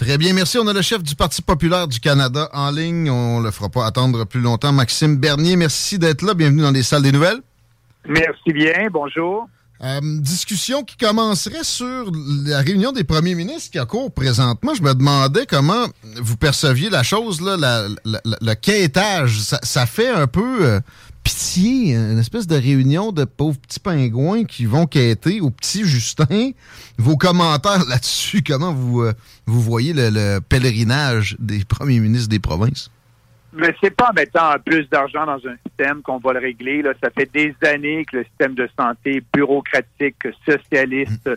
Très bien, merci. On a le chef du Parti populaire du Canada en ligne. On le fera pas attendre plus longtemps. Maxime Bernier, merci d'être là. Bienvenue dans les salles des nouvelles. Merci bien. Bonjour. Euh, discussion qui commencerait sur la réunion des premiers ministres qui a cours présentement. Je me demandais comment vous perceviez la chose, là, la, la, le quêtage. Ça, ça, fait un peu euh, pitié, une espèce de réunion de pauvres petits pingouins qui vont quêter au petit Justin. Vos commentaires là-dessus, comment vous, euh, vous voyez le, le pèlerinage des premiers ministres des provinces? Mais c'est pas en mettant plus d'argent dans un système qu'on va le régler. Là. Ça fait des années que le système de santé bureaucratique, socialiste,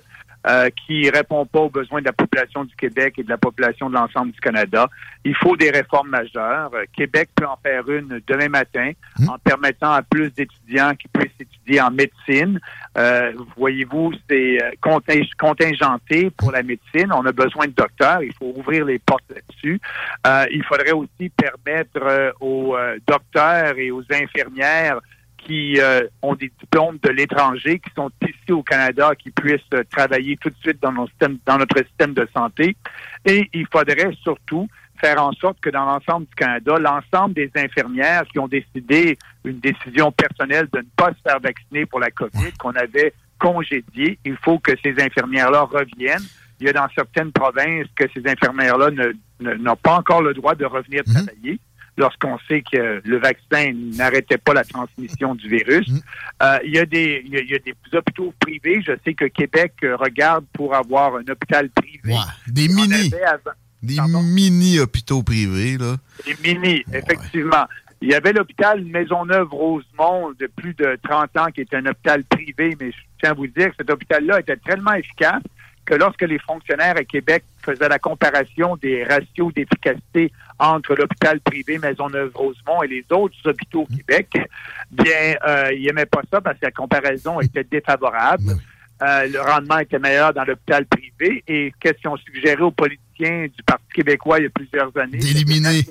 euh, qui répond pas aux besoins de la population du Québec et de la population de l'ensemble du Canada. Il faut des réformes majeures. Euh, Québec peut en faire une demain matin en permettant à plus d'étudiants qui puissent étudier en médecine. Euh, Voyez-vous, c'est contingenté pour la médecine. On a besoin de docteurs. Il faut ouvrir les portes là-dessus. Euh, il faudrait aussi permettre euh, aux euh, docteurs et aux infirmières qui euh, ont des diplômes de l'étranger, qui sont ici au Canada, qui puissent euh, travailler tout de suite dans, nos systèmes, dans notre système de santé. Et il faudrait surtout faire en sorte que dans l'ensemble du Canada, l'ensemble des infirmières qui ont décidé une décision personnelle de ne pas se faire vacciner pour la COVID, qu'on avait congédié, il faut que ces infirmières-là reviennent. Il y a dans certaines provinces que ces infirmières-là n'ont pas encore le droit de revenir travailler lorsqu'on sait que le vaccin n'arrêtait pas la transmission du virus. Euh, il, y a des, il, y a, il y a des hôpitaux privés. Je sais que Québec euh, regarde pour avoir un hôpital privé. Ouais, des mini. Des mini-hôpitaux privés, là. Des mini, effectivement. Il y avait l'hôpital Maisonneuve-Rosemont de plus de 30 ans qui était un hôpital privé, mais je tiens à vous dire que cet hôpital-là était tellement efficace que lorsque les fonctionnaires à Québec faisaient la comparaison des ratios d'efficacité entre l'hôpital privé Maisonneuve-Rosemont et les autres hôpitaux au Québec, bien, euh, ils n'aimaient pas ça parce que la comparaison était défavorable. Euh, le rendement était meilleur dans l'hôpital privé. Et qu'est-ce qu'ils ont suggéré aux politiciens du Parti québécois il y a plusieurs années? D'éliminer.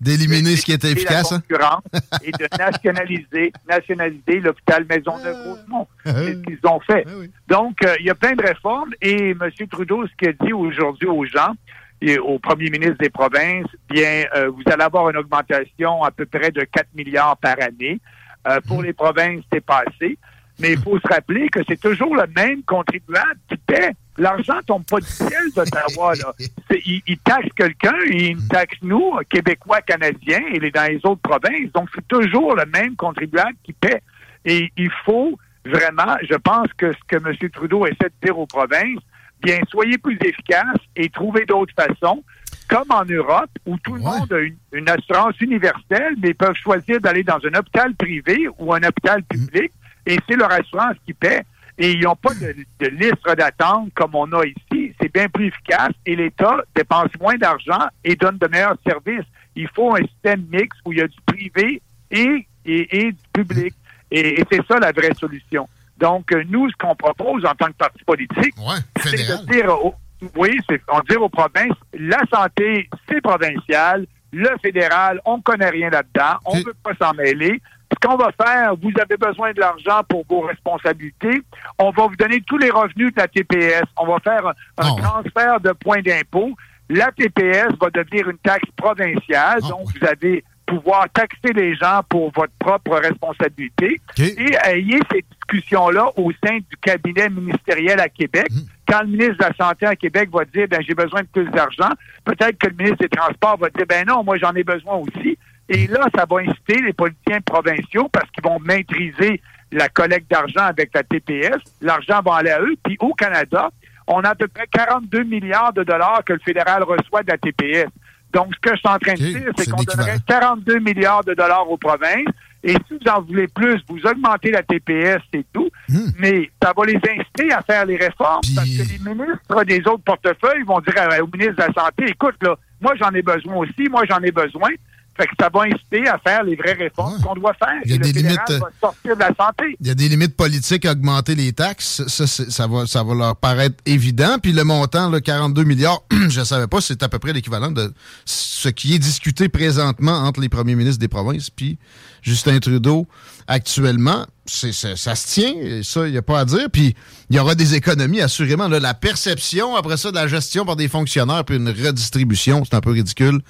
D'éliminer ce qui était efficace, hein? La concurrence et de nationaliser, nationaliser l'hôpital Maisonneuve-Rosemont. C'est ce qu'ils ont fait. Donc, euh, il y a plein de réformes et M. Trudeau, ce qu'il a dit aujourd'hui aux gens, et au premier ministre des provinces, bien, euh, vous allez avoir une augmentation à peu près de 4 milliards par année. Euh, pour les provinces, c'est pas assez. Mais il faut se rappeler que c'est toujours le même contribuable qui paie. L'argent tombe pas du ciel d'Ottawa. là. C'est- Il, il taxe quelqu'un et il nous taxe nous, Québécois, Canadiens, et les, dans les autres provinces. Donc, c'est toujours le même contribuable qui paie. Et il faut vraiment, je pense que ce que M. Trudeau essaie de dire aux provinces, bien, soyez plus efficaces et trouvez d'autres façons, comme en Europe, où tout le monde a une, une assurance universelle, mais ils peuvent choisir d'aller dans un hôpital privé ou un hôpital public, et c'est leur assurance qui paie. Et ils n'ont pas de, de liste d'attente comme on a ici. C'est bien plus efficace et l'État dépense moins d'argent et donne de meilleurs services. Il faut un système mixte où il y a du privé et, et, et du public. Et, et c'est ça la vraie solution. Donc, euh, nous, ce qu'on propose en tant que parti politique, c'est de dire, aux- oui, c'est on dire aux provinces, la santé, c'est provincial, le fédéral, on connaît rien là-dedans, on ne veut pas s'en mêler. Ce qu'on va faire, vous avez besoin de l'argent pour vos responsabilités, on va vous donner tous les revenus de la TPS, on va faire un, un transfert de points d'impôt. La TPS va devenir une taxe provinciale, donc vous allez pouvoir taxer les gens pour votre propre responsabilité. Et ayez ces discussions-là au sein du cabinet ministériel à Québec. Quand le ministre de la Santé à Québec va dire, ben j'ai besoin de plus d'argent, peut-être que le ministre des Transports va dire, ben non, moi j'en ai besoin aussi. Et là, ça va inciter les politiciens provinciaux parce qu'ils vont maîtriser la collecte d'argent avec la TPS. L'argent va aller à eux. Puis au Canada, on a à peu près 42 milliards de dollars que le fédéral reçoit de la TPS. Donc, ce que je suis en train de dire, c'est qu'on donnerait 42 milliards de dollars aux provinces. Et si vous en voulez plus, vous augmentez la TPS, c'est tout. Hmm. Mais ça va les inciter à faire les réformes parce que les ministres des autres portefeuilles vont dire au ministre de la Santé, écoute, là, moi j'en ai besoin aussi, moi j'en ai besoin. Fait que ça va inciter à faire les vraies réformes qu'on doit faire. Il y a des limites. Va sortir de la santé. Il y a des limites politiques à augmenter les taxes. Ça, ça, va, ça va leur paraître évident. Puis le montant, le 42 milliards, je ne savais pas, c'est à peu près l'équivalent de ce qui est discuté présentement entre les premiers ministres des provinces puis Justin Trudeau actuellement, c'est, ça se tient, ça, il n'y a pas à dire. Puis il y aura des économies, assurément. la perception, après ça, de la gestion par des fonctionnaires, puis une redistribution, c'est un peu ridicule.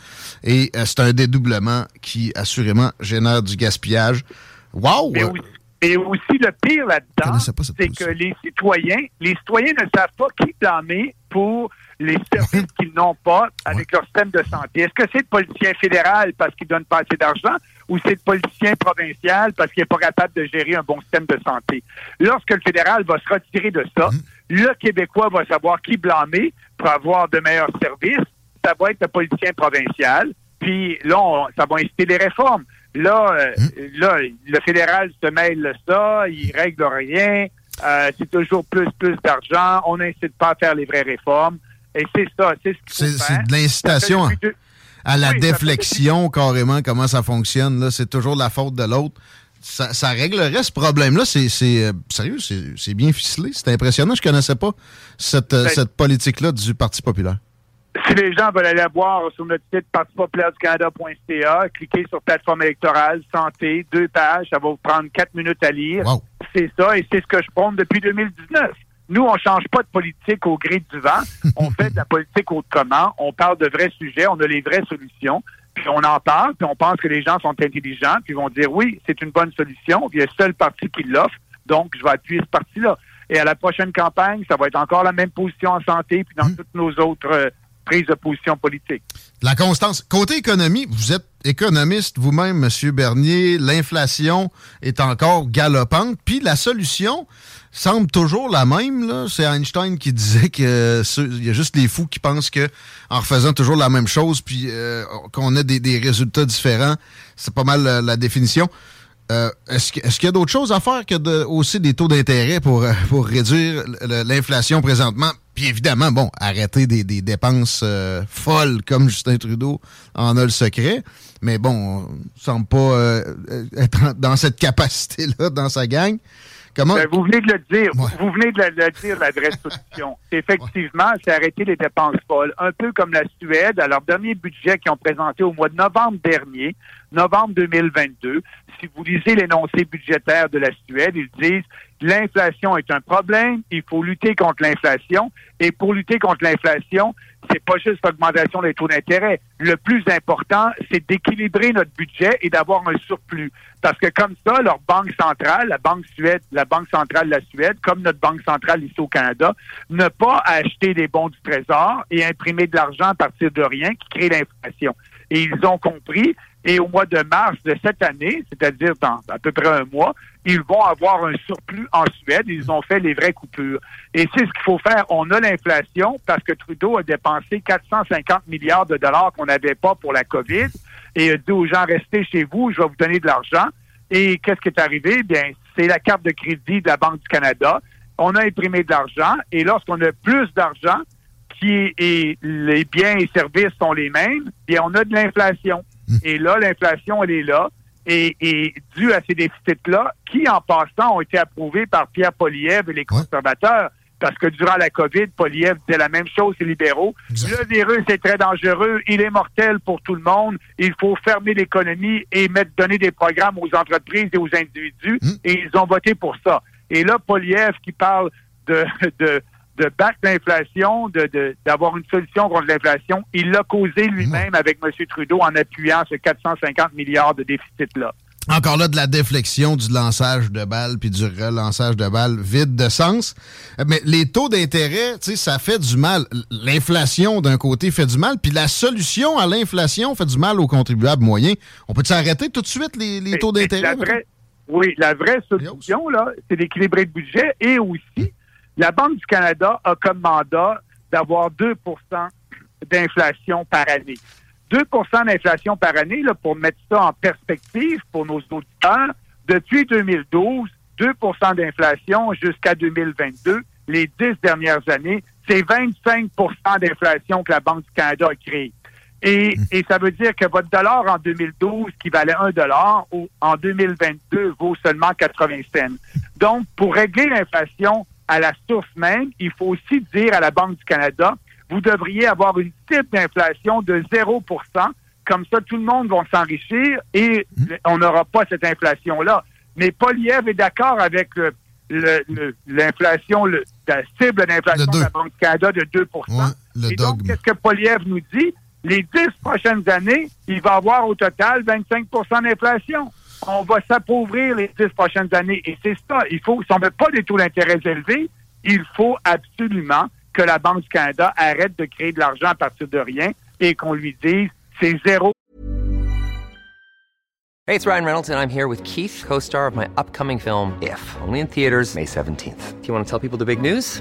Et euh, c'est un dédoublement qui, assurément, génère du gaspillage. Wow! Et aussi, le pire là-dedans, c'est que les citoyens, les citoyens ne savent pas qui blâmer pour les services qu'ils n'ont pas avec leur système de santé. Est-ce que c'est le politicien fédéral parce qu'il donne pas assez d'argent? Ou c'est le politicien provincial parce qu'il n'est pas capable de gérer un bon système de santé? Lorsque le fédéral va se retirer de ça, mmh. le Québécois va savoir qui blâmer pour avoir de meilleurs services. Ça va être le politicien provincial. Puis là, ça va inciter les réformes. Là, euh, mmh. là, le fédéral se mêle de ça, il règle rien. Euh, c'est toujours plus, plus d'argent. On n'incite pas à faire les vraies réformes. Et c'est ça, c'est ce qu'il C'est de l'incitation à la déflexion, carrément, comment ça fonctionne. Là, c'est toujours la faute de l'autre. Ça, réglerait ce problème-là. C'est euh, sérieux, c'est bien ficelé. C'est impressionnant. Je connaissais pas cette, euh, ben, cette politique-là du Parti populaire. Si les gens veulent aller voir sur notre site parti-populaire-du-Canada.ca, cliquez sur plateforme électorale, santé, deux pages, ça va vous prendre quatre minutes à lire. C'est ça, et c'est ce que je prône depuis 2019. Nous, on change pas de politique au gré du vent. On fait de la politique autrement. On parle de vrais sujets. On a les vraies solutions. Puis on en parle. Puis on pense que les gens sont intelligents. Puis ils vont dire oui, c'est une bonne solution. Puis il y a seul parti qui l'offre. Donc, je vais appuyer ce parti-là. Et à la prochaine campagne, ça va être encore la même position en santé puis dans mmh. toutes nos autres euh, prises de position politiques. La constance. Côté économie, vous êtes économiste vous-même, M. Bernier. L'inflation est encore galopante. Puis la solution, semble toujours la même. C'est Einstein qui disait que il y a juste les fous qui pensent que en refaisant toujours la même chose, puis euh, qu'on a des, résultats différents. C'est pas mal la, définition. Euh, est-ce qu'il y a d'autres choses à faire que de aussi des taux d'intérêt pour, euh, pour réduire l'inflation présentement? Puis évidemment, bon, arrêter des, dépenses folles comme Justin Trudeau en a le secret. Mais bon, on semble pas être dans cette capacité-là dans sa gang. Ben, vous venez de le dire. Vous venez de le, dire, la vraie solution. Effectivement, c'est arrêter les dépenses folles. Un peu comme la Suède, à leur dernier budget qu'ils ont présenté au mois de novembre dernier, novembre 2022. Si vous lisez l'énoncé budgétaire de la Suède, ils disent l'inflation est un problème, il faut lutter contre l'inflation. Et pour lutter contre l'inflation, c'est pas juste l'augmentation des taux d'intérêt. Le plus important, c'est d'équilibrer notre budget et d'avoir un surplus. Parce que comme ça, leur banque centrale, la banque Suède, la banque centrale de la Suède, comme notre banque centrale ici au Canada, ne pas acheter des bons du trésor et imprimer de l'argent à partir de rien qui crée l'inflation. Et ils ont compris et au mois de mars de cette année, c'est-à-dire dans à peu près un mois, ils vont avoir un surplus en Suède. Ils ont fait les vraies coupures. Et c'est ce qu'il faut faire. On a l'inflation parce que Trudeau a dépensé 450 milliards de dollars qu'on n'avait pas pour la COVID et a dit aux gens, restez chez vous, je vais vous donner de l'argent. Et qu'est-ce qui est arrivé? Bien, c'est la carte de crédit de la Banque du Canada. On a imprimé de l'argent et lorsqu'on a plus d'argent, qui et les biens et services sont les mêmes, bien, on a de l'inflation. Et là, l'inflation, elle est là. Et, et dû à ces déficits-là, qui, en passant, ont été approuvés par Pierre Poliev et les conservateurs, parce que durant la COVID, Poliev disait la même chose, les libéraux. Le virus est très dangereux, il est mortel pour tout le monde, il faut fermer l'économie et mettre, donner des programmes aux entreprises et aux individus, hum. et ils ont voté pour ça. Et là, Poliev qui parle de, de de battre l'inflation, de, d'avoir une solution contre l'inflation. Il l'a causé lui-même avec M. Trudeau en appuyant ce 450 milliards de déficit-là. encore là de la déflexion du lançage de balles puis du relançage de balles vide de sens. Mais les taux d'intérêt, tu sais, ça fait du mal. L'inflation d'un côté fait du mal, puis la solution à l'inflation fait du mal aux contribuables moyens. On peut s'arrêter tout de suite les, taux d'intérêt? Oui, la vraie solution, là, c'est d'équilibrer le budget et aussi, la Banque du Canada a comme mandat d'avoir 2% d'inflation par année. 2% d'inflation par année, là, pour mettre ça en perspective pour nos auditeurs, depuis 2012, 2% d'inflation jusqu'à 2022, les dix dernières années, c'est 25% d'inflation que la Banque du Canada a créée. Et, hmm. et, ça veut dire que votre dollar en 2012, qui valait 1 dollar, en 2022 vaut seulement 80 cents. Donc, pour régler l'inflation à la source même, il faut aussi dire à la Banque du Canada, vous devriez avoir une type d'inflation de 0 Comme ça, tout le monde va s'enrichir et on n'aura pas cette inflation-là. Mais Poliev est d'accord avec l'inflation, la cible d'inflation de la Banque du Canada de 2% Et donc, qu'est-ce que Poliev nous dit? Les dix prochaines années, il va avoir au total 25% d'inflation. On va s'appauvrir les dix prochaines années. Et c'est ça. Il faut, si on ne veut pas des taux d'intérêt élevés, il faut absolument que la Banque du Canada arrête de créer de l'argent à partir de rien et qu'on lui dise c'est zéro. Hey, it's Ryan Reynolds and I'm here with Keith, co-star of my upcoming film If, only in theaters May 17th. Do you want to tell people the big news?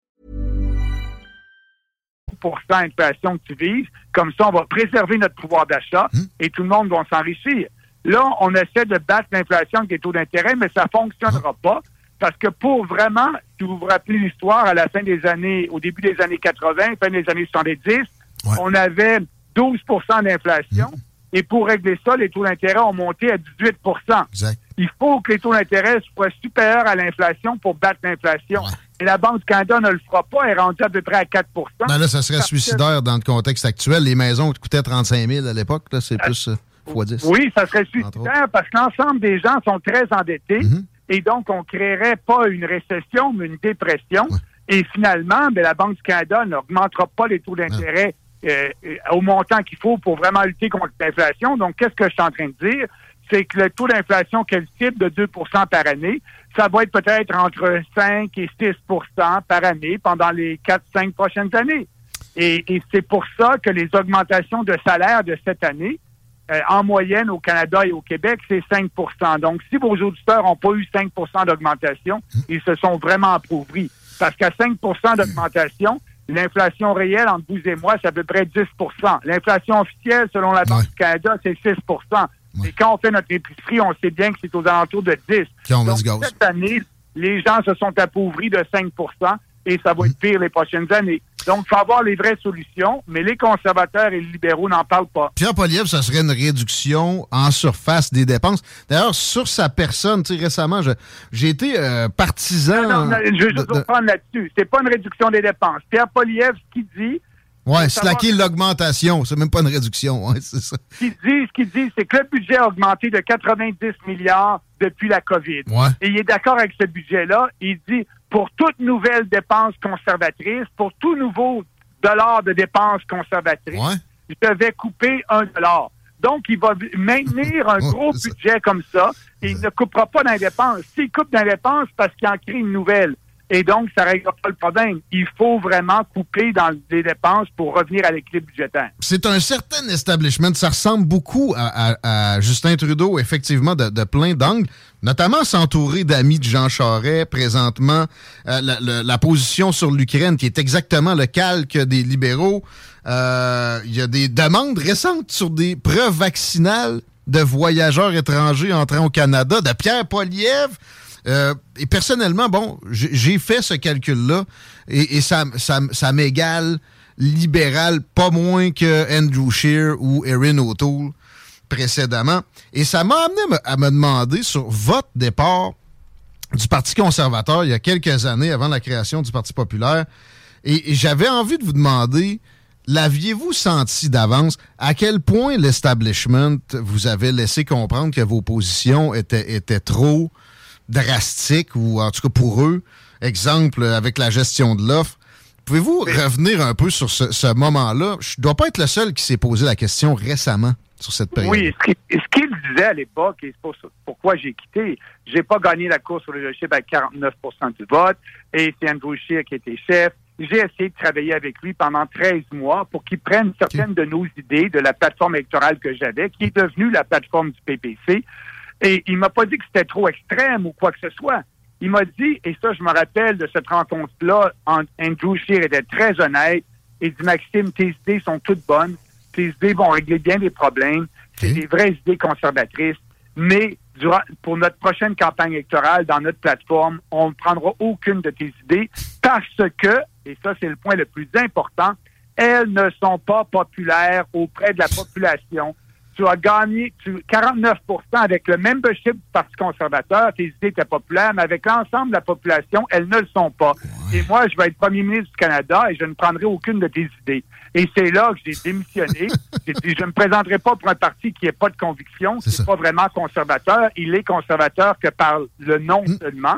D'inflation que tu vises. Comme ça, on va préserver notre pouvoir d'achat hmm. et tout le monde va s'enrichir. Là, on essaie de battre l'inflation avec des taux d'intérêt, mais ça fonctionnera pas parce que pour vraiment, si vous vous rappelez l'histoire, à la fin des années, au début des années 80, fin des années 70, on avait 12% d'inflation. Hmm. Et pour régler ça, les taux d'intérêt ont monté à 18 Il faut que les taux d'intérêt soient supérieurs à l'inflation pour battre l'inflation. Et la Banque du Canada ne le fera pas, elle est rendue à peu près à 4 ben là, ça serait suicidaire dans le contexte actuel. Les maisons coûtaient 35 000 à l'époque, c'est euh, plus euh, 10. Oui, ça serait suicidaire parce que l'ensemble des gens sont très endettés mhm. et donc on ne créerait pas une récession, mais une dépression. Et finalement, ben, la Banque du Canada n'augmentera pas les taux d'intérêt euh, au montant qu'il faut pour vraiment lutter contre l'inflation. Donc, qu'est-ce que je suis en train de dire? C'est que le taux d'inflation qu'elle cible de 2% par année, ça va être peut-être entre 5 et 6% par année pendant les 4-5 prochaines années. Et, c'est pour ça que les augmentations de salaire de cette année, euh, en moyenne au Canada et au Québec, c'est 5% Donc, si vos auditeurs n'ont pas eu 5% d'augmentation, ils se sont vraiment appauvris. Parce qu'à 5% d'augmentation, L'inflation réelle entre vous et moi, c'est à peu près 10% L'inflation officielle, selon la Banque du Canada, c'est 6 Et quand on fait notre épicerie, on sait bien que c'est aux alentours de 10 Donc, cette année, les gens se sont appauvris de 5% et ça va être pire les prochaines années. Donc, il faut avoir les vraies solutions, mais les conservateurs et les libéraux n'en parlent pas. Pierre Poliev, ça serait une réduction en surface des dépenses. D'ailleurs, sur sa personne, tu sais, récemment, j'ai été euh, partisan... Non, non, je veux juste reprendre là-dessus. C'est pas une réduction des dépenses. Pierre Poliev, ce qu'il dit... Ouais, slacker l'augmentation, c'est même pas une réduction, ouais, c'est ça. Ce qu'il dit, ce c'est que le budget a augmenté de 90 milliards depuis la COVID. Ouais. Et il est d'accord avec ce budget-là. Il dit, pour toute nouvelle dépense conservatrice, pour tout nouveau dollar de dépenses conservatrices, je vais couper un dollar. Donc, il va maintenir un gros budget comme ça et il ne coupera pas dans les dépenses. S'il coupe dans les dépenses, parce qu'il en crée une nouvelle. Et donc, ça ne règle pas le problème. Il faut vraiment couper dans les dépenses pour revenir à l'équilibre budgétaire. C'est un certain establishment. Ça ressemble beaucoup à, Justin Trudeau, effectivement, de, plein d'angles, notamment s'entourer d'amis de Jean Charest présentement. Euh, la, position sur l'Ukraine, qui est exactement le calque des libéraux. Euh, il y a des demandes récentes sur des preuves vaccinales de voyageurs étrangers entrant au Canada, de Pierre Poliev. Euh, et personnellement, bon, j'ai fait ce calcul-là et, ça, ça, m'égale libéral pas moins que Andrew Scheer ou Erin O'Toole précédemment. Et ça m'a amené à me demander sur votre départ du Parti conservateur il y a quelques années avant la création du Parti populaire. Et, j'avais envie de vous demander, l'aviez-vous senti d'avance? À quel point l'establishment vous avait laissé comprendre que vos positions étaient, étaient trop drastique, ou en tout cas pour eux, exemple avec la gestion de l'offre. Pouvez-vous revenir un peu sur ce, moment-là? Je ne dois pas être le seul qui s'est posé la question récemment sur cette période. Oui, ce qu'il disait à l'époque, et c'est pourquoi j'ai quitté, j'ai pas gagné la course sur le leadership à 49% du vote, et c'est Andrew Scheer qui était chef. J'ai essayé de travailler avec lui pendant 13 mois pour qu'il prenne certaines de nos idées de la plateforme électorale que j'avais, qui est devenue la plateforme du PPC, et il m'a pas dit que c'était trop extrême ou quoi que ce soit. Il m'a dit, et ça, je me rappelle de cette rencontre-là, Andrew Scheer était très honnête. Il dit, Maxime, tes idées sont toutes bonnes. Tes idées vont régler bien des problèmes. C'est des vraies idées conservatrices. Mais durant, pour notre prochaine campagne électorale, dans notre plateforme, on ne prendra aucune de tes idées parce que, et ça, c'est le point le plus important, elles ne sont pas populaires auprès de la population tu as gagné 49 avec le membership du Parti conservateur. Tes idées étaient populaires, mais avec l'ensemble de la population, elles ne le sont pas. Et moi, je vais être premier ministre du Canada et je ne prendrai aucune de tes idées. Et c'est là que j'ai démissionné. j'ai dit, je ne me présenterai pas pour un parti qui n'a pas de conviction, qui n'est pas vraiment conservateur. Il est conservateur que par le nom hmm. seulement.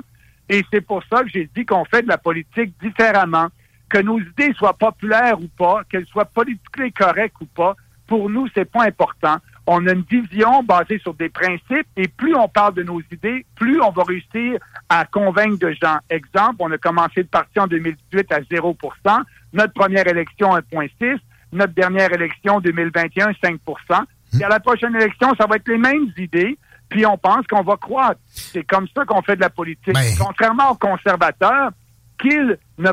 Et c'est pour ça que j'ai dit qu'on fait de la politique différemment. Que nos idées soient populaires ou pas, qu'elles soient politiquement correctes ou pas, pour nous, c'est pas important on a une vision basée sur des principes et plus on parle de nos idées, plus on va réussir à convaincre de gens. Exemple, on a commencé le parti en 2018 à 0 notre première élection 1,6 notre dernière élection 2021 5 et à la prochaine élection, ça va être les mêmes idées, puis on pense qu'on va croître. C'est comme ça qu'on fait de la politique. Ben. Contrairement aux conservateurs, qu'ils ne,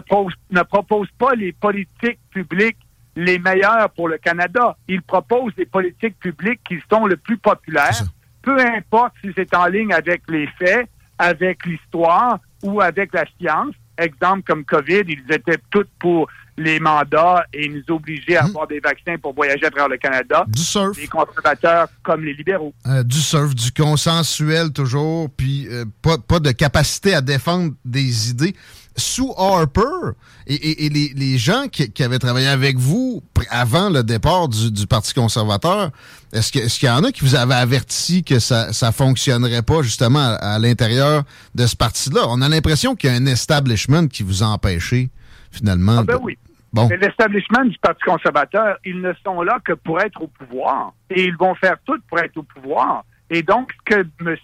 ne proposent pas les politiques publiques les meilleurs pour le Canada. Ils proposent des politiques publiques qui sont le plus populaires, peu importe si c'est en ligne avec les faits, avec l'histoire ou avec la science. Exemple comme COVID, ils étaient tous pour les mandats et nous obliger à hmm. avoir des vaccins pour voyager à travers le Canada. Du surf. Les conservateurs comme les libéraux. Euh, du surf, du consensuel toujours, puis euh, pas, pas de capacité à défendre des idées sous Harper et, les, gens qui, avaient travaillé avec vous avant le départ du, Parti conservateur, est-ce qu'il y en a qui vous avaient averti que ça ne fonctionnerait pas justement à, l'intérieur de ce parti-là? On a l'impression qu'il y a un establishment qui vous a empêché finalement. Ah ben oui. Bon. L'establishment du Parti conservateur, ils ne sont là que pour être au pouvoir et ils vont faire tout pour être au pouvoir. Et donc, ce que M.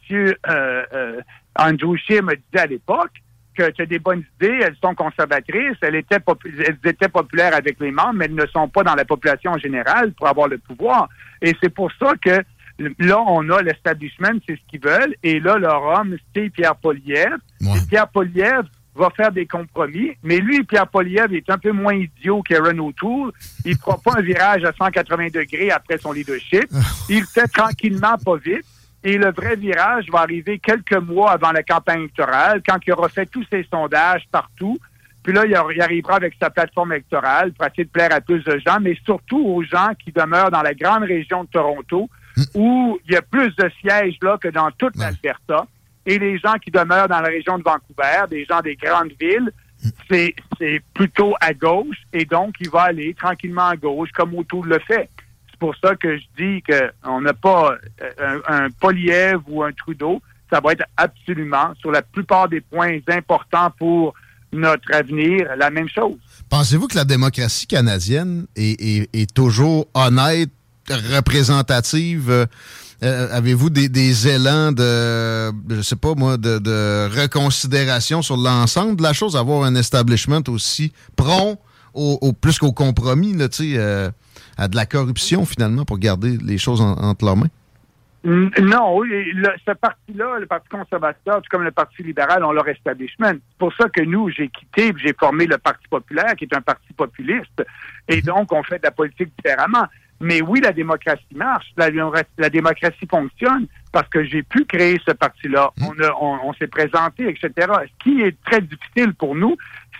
Euh, euh, Andrew Scheer me disait à l'époque, que tu as des bonnes idées, elles sont conservatrices, elles étaient, elles étaient populaires avec les membres, mais elles ne sont pas dans la population en général pour avoir le pouvoir. Et c'est pour ça que là, on a l'establishment, c'est ce qu'ils veulent, et là, leur homme, c'est Pierre Poliev. Pierre Poliev va faire des compromis, mais lui, Pierre Poliev, est un peu moins idiot qu'Aaron O'Toole. Il ne fera pas un virage à 180 degrés après son leadership. Il fait tranquillement, pas vite. Et le vrai virage va arriver quelques mois avant la campagne électorale, quand il aura fait tous ses sondages partout. Puis là, il arrivera avec sa plateforme électorale pour essayer de plaire à plus de gens, mais surtout aux gens qui demeurent dans la grande région de Toronto, hmm. où il y a plus de sièges là que dans toute l'Alberta. Et les gens qui demeurent dans la région de Vancouver, des gens des grandes villes, c'est plutôt à gauche. Et donc, il va aller tranquillement à gauche, comme O'Toole le fait. C'est pour ça que je dis qu'on n'a pas euh, un, un ou un Trudeau. Ça va être absolument, sur la plupart des points importants pour notre avenir, la même chose. Pensez-vous que la démocratie canadienne est, toujours honnête représentative? Avez-vous des, élans de, je sais pas moi, de, reconsidération sur l'ensemble de la chose, avoir un establishment aussi prompt au, plus qu'au compromis, là, à de la corruption finalement pour garder les choses entre leurs mains? Non, ce parti-là, le Parti conservateur, tout comme le Parti libéral, ont leur establishment. C'est pour ça que nous, j'ai quitté, j'ai formé le Parti populaire, qui est un parti populiste, et mhm. donc on fait de la politique différemment. Mais oui, la démocratie marche, la, démocratie fonctionne, parce que j'ai pu créer ce parti-là. Mhm. On, on s'est présenté, etc. Ce qui est très difficile pour nous,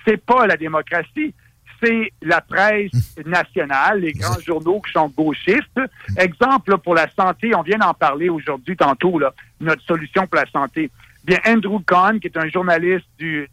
c'est pas la démocratie, c'est la presse nationale, les grands journaux qui sont gauchistes. Exemple pour la santé, on vient d'en parler aujourd'hui, tantôt, là, notre solution pour la santé. Bien, Andrew Kahn, qui est un journaliste du,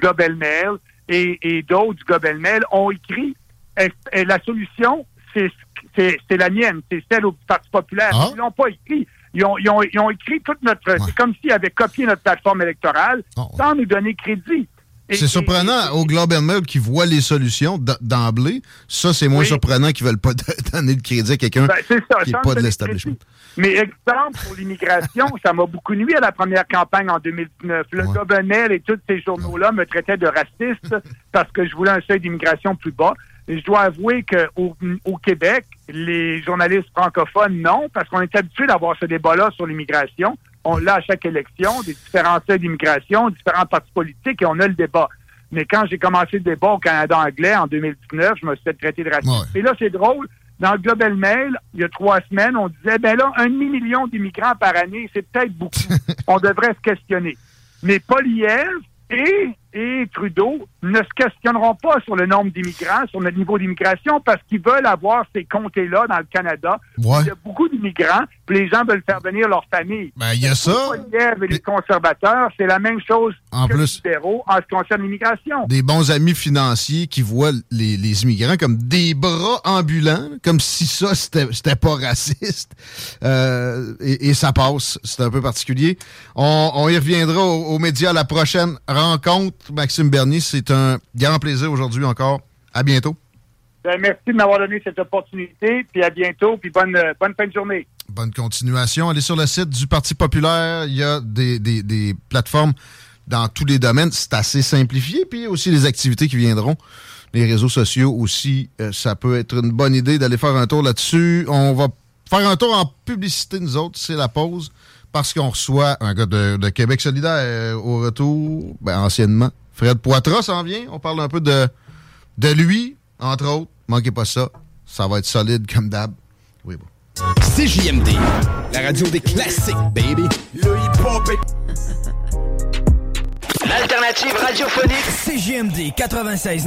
Global Mail, et, d'autres du Global Mail ont écrit et, la solution, c'est la mienne, c'est celle au Parti populaire. Ah. Ils l'ont pas écrit. Ils ont, ils, ont, ils ont, écrit toute notre... C'est comme s'ils avaient copié notre plateforme électorale ah, sans nous donner crédit. C'est surprenant au Global Mail qui voit les solutions d'emblée. Ça, c'est moins surprenant qu'ils ne veulent pas donner de crédit à quelqu'un ben, qui n'est pas de l'establishment. Mais exemple, pour l'immigration, ça m'a beaucoup nuit à la première campagne en 2019. Le Global Mail et tous ces journaux-là me traitaient de raciste parce que je voulais un seuil d'immigration plus bas. Et je dois avouer qu'au au Québec, les journalistes francophones, non, parce qu'on est habitué d'avoir ce débat-là sur l'immigration on l'a à chaque élection, des différents seuils d'immigration, différents partis politiques, et on a le débat. Mais quand j'ai commencé le débat au Canada anglais en 2019, je me suis fait traiter de raciste. Et là, c'est drôle. Dans le Global Mail, il y a trois semaines, on disait, ben là, un demi-million d'immigrants par année, c'est peut-être beaucoup. on devrait se questionner. Mais Poliev et et Trudeau ne se questionneront pas sur le nombre d'immigrants, sur notre niveau d'immigration, parce qu'ils veulent avoir ces comtés-là dans le Canada. Il y a beaucoup d'immigrants, puis les gens veulent faire venir leur famille. Ben, il y a ça. et les conservateurs, c'est la même chose en que plus, les libéraux en ce qui concerne l'immigration. Des bons amis financiers qui voient les, immigrants comme des bras ambulants, comme si ça, c'était pas raciste. Euh, et, ça passe. C'est un peu particulier. On, y reviendra aux médias à la prochaine rencontre Maxime Bernier. C'est un grand plaisir aujourd'hui encore. À bientôt. Ben, merci de m'avoir donné cette opportunité, puis à bientôt, puis bonne, euh, bonne fin de journée. Bonne continuation. Allez sur le site du Parti populaire. Il y a des, plateformes dans tous les domaines. C'est assez simplifié. Puis aussi les activités qui viendront. Les réseaux sociaux aussi, euh, ça peut être une bonne idée d'aller faire un tour là-dessus. On va faire un tour en publicité, nous autres. C'est la pause parce qu'on reçoit un gars de, Québec solidaire euh, au retour, ben, anciennement. Fred Poitras s'en vient. On parle un peu de, de lui, entre autres. Manquez pas ça. Ça va être solide comme d'hab. Oui, bon. CJMD, la radio des classiques, baby. Le hip-hop L'alternative radiophonique. CJMD 96.